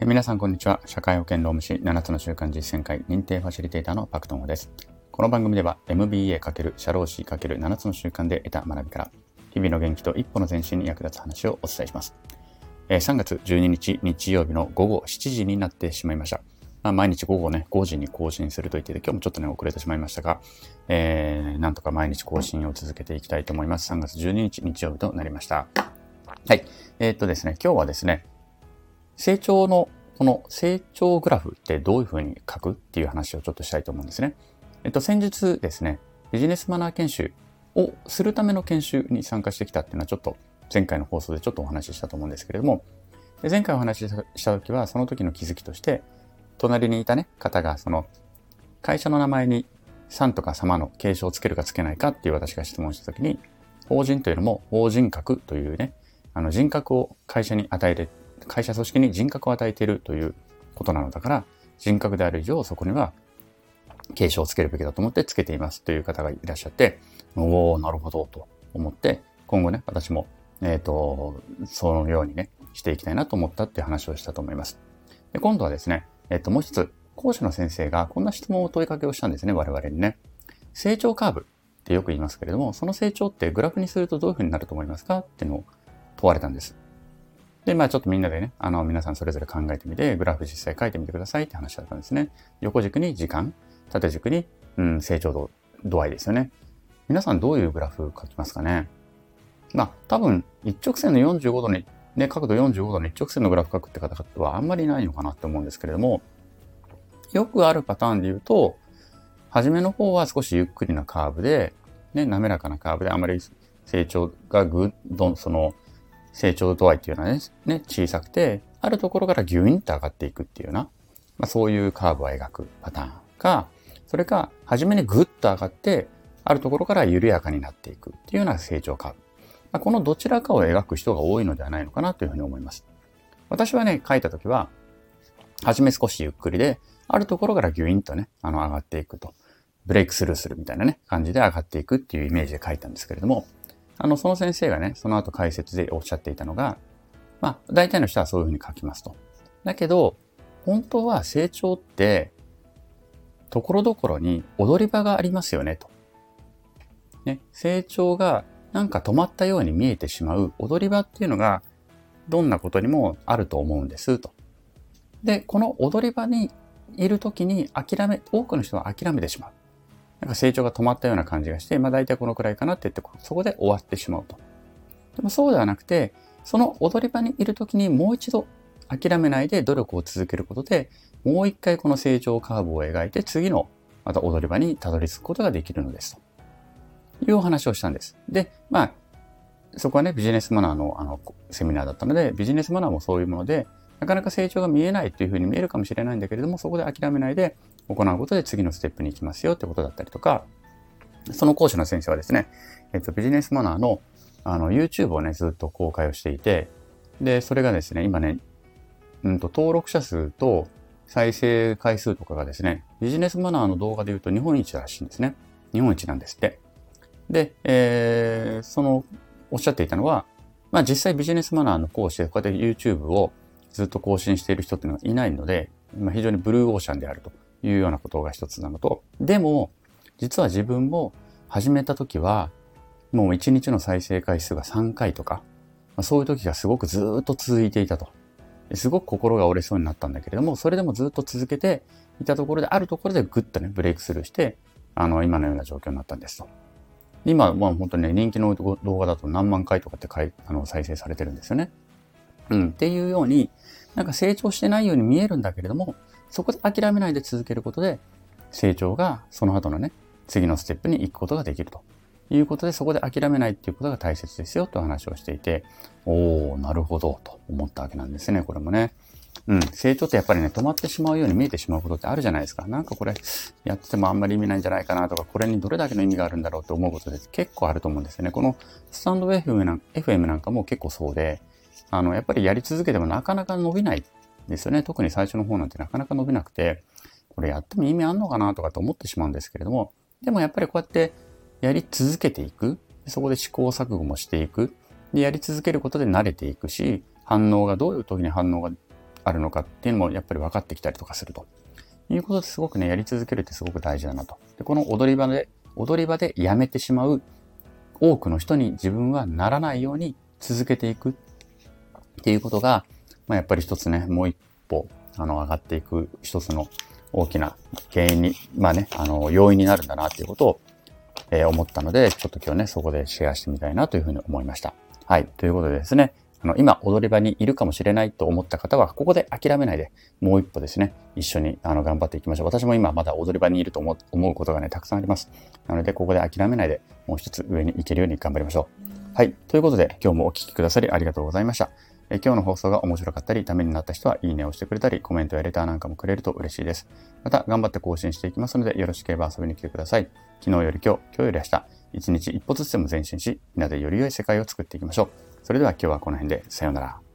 え皆さんこんにちは。社会保険労務士7つの習慣実践会認定ファシリテーターのパクトンホです。この番組では MBA× 社労士 ×7 つの習慣で得た学びから日々の元気と一歩の前進に役立つ話をお伝えします。え3月12日日曜日の午後7時になってしまいました。まあ、毎日午後ね、5時に更新すると言ってて、今日もちょっとね、遅れてしまいましたが、えー、なんとか毎日更新を続けていきたいと思います。3月12日日曜日となりました。はい。えーっとですね、今日はですね、成長の、この成長グラフってどういうふうに書くっていう話をちょっとしたいと思うんですね。えっと、先日ですね、ビジネスマナー研修をするための研修に参加してきたっていうのはちょっと前回の放送でちょっとお話ししたと思うんですけれども、前回お話しした時はその時の気づきとして、隣にいたね、方がその会社の名前にさんとか様の継承をつけるかつけないかっていう私が質問した時に、法人というのも法人格というね、あの人格を会社に与えて、会社組織に人格を与えているということなのだから、人格である以上そこには継承をつけるべきだと思ってつけていますという方がいらっしゃって、おおなるほどと思って、今後ね、私も、えっ、と、そのようにね、していきたいなと思ったっていう話をしたと思います。で今度はですね、えっ、と、もう一つ、講師の先生がこんな質問を問いかけをしたんですね、我々にね。成長カーブってよく言いますけれども、その成長ってグラフにするとどういうふうになると思いますかっていうのを問われたんです。で、まあちょっとみんなでね、あの、皆さんそれぞれ考えてみて、グラフ実際書いてみてくださいって話だったんですね。横軸に時間、縦軸に、うん、成長度、度合いですよね。皆さんどういうグラフ書きますかね？まあ多分、一直線の45度に、ね、角度45度の一直線のグラフ書くって方はあんまりないのかなって思うんですけれども、よくあるパターンで言うと、初めの方は少しゆっくりなカーブで、ね、滑らかなカーブであまり成長がぐっと、その、成長度合いっていうのはね、ね小さくて、あるところからギュインと上がっていくっていうような、まあ、そういうカーブを描くパターンか、それか、初めにぐっと上がって、あるところから緩やかになっていくっていうような成長カーブ。まあ、このどちらかを描く人が多いのではないのかなというふうに思います。私はね、書いたときは、初め少しゆっくりで、あるところからギュインとね、あの、上がっていくと。ブレイクスルーするみたいなね、感じで上がっていくっていうイメージで書いたんですけれども、あの、その先生がね、その後解説でおっしゃっていたのが、まあ、大体の人はそういうふうに書きますと。だけど、本当は成長って、ところどころに踊り場がありますよね、と。ね、成長がなんか止まったように見えてしまう踊り場っていうのが、どんなことにもあると思うんです、と。で、この踊り場にいるときに諦め、多くの人は諦めてしまう。なんか成長が止まったような感じがして、まあ大体このくらいかなって言って、そこで終わってしまうと。でもそうではなくて、その踊り場にいるときにもう一度諦めないで努力を続けることで、もう一回この成長カーブを描いて、次のまた踊り場にたどり着くことができるのですと。いうお話をしたんです。で、まあ、そこはね、ビジネスマナーのあのセミナーだったので、ビジネスマナーもそういうもので、なかなか成長が見えないというふうに見えるかもしれないんだけれども、そこで諦めないで行うことで次のステップに行きますよってことだったりとか、その講師の先生はですね、えっと、ビジネスマナーのあの YouTube をね、ずっと公開をしていて、で、それがですね、今ね、うんと、登録者数と再生回数とかがですね、ビジネスマナーの動画で言うと日本一らしいんですね。日本一なんですって。で、えー、その、おっしゃっていたのは、まあ実際ビジネスマナーの講師でこうやって YouTube をずっと更新している人っていうのはいないので、まあ、非常にブルーオーシャンであるというようなことが一つなのと、でも、実は自分も始めた時は、もう1日の再生回数が3回とか、まあ、そういう時がすごくずっと続いていたと。すごく心が折れそうになったんだけれども、それでもずっと続けていたところで、あるところでグッとね、ブレイクスルーして、あの、今のような状況になったんですと。今、まあ本当にね、人気の動画だと何万回とかってかいあの再生されてるんですよね。うん、っていうように、なんか成長してないように見えるんだけれども、そこで諦めないで続けることで、成長がその後のね、次のステップに行くことができるということで、そこで諦めないっていうことが大切ですよと話をしていて、おー、なるほど、と思ったわけなんですね、これもね。うん、成長ってやっぱりね、止まってしまうように見えてしまうことってあるじゃないですか。なんかこれ、やっててもあんまり意味ないんじゃないかなとか、これにどれだけの意味があるんだろうと思うことで結構あると思うんですよね。このスタンド FM なん FM なんかも結構そうで、あの、やっぱりやり続けてもなかなか伸びないですよね。特に最初の方なんてなかなか伸びなくて、これやっても意味あんのかなとかと思ってしまうんですけれども、でもやっぱりこうやってやり続けていく。そこで試行錯誤もしていく。で、やり続けることで慣れていくし、反応がどういう時に反応があるのかっていうのもやっぱり分かってきたりとかすると。いうことですごくね、やり続けるってすごく大事だなと。で、この踊り場で、踊り場でやめてしまう多くの人に自分はならないように続けていくっていうことが、まあ、やっぱり一つね、もう一歩、あの、上がっていく一つの大きな原因に、まあね、あの、要因になるんだなっていうことを、えー、思ったので、ちょっと今日ね、そこでシェアしてみたいなというふうに思いました。はい。ということでですね、あの、今踊り場にいるかもしれないと思った方は、ここで諦めないで、もう一歩ですね、一緒にあの頑張っていきましょう。私も今まだ踊り場にいると思うことがね、たくさんあります。なので、ここで諦めないで、もう一つ上に行けるように頑張りましょう。はい。ということで、今日もお聴きくださりありがとうございました。え今日の放送が面白かったり、ためになった人はいいねをしてくれたり、コメントやレターなんかもくれると嬉しいです。また、頑張って更新していきますので、よろしければ遊びに来てください。昨日より今日、今日より明日、一日一歩ずつでも前進し、みんなでより良い世界を作っていきましょう。それでは今日はこの辺で、さようなら。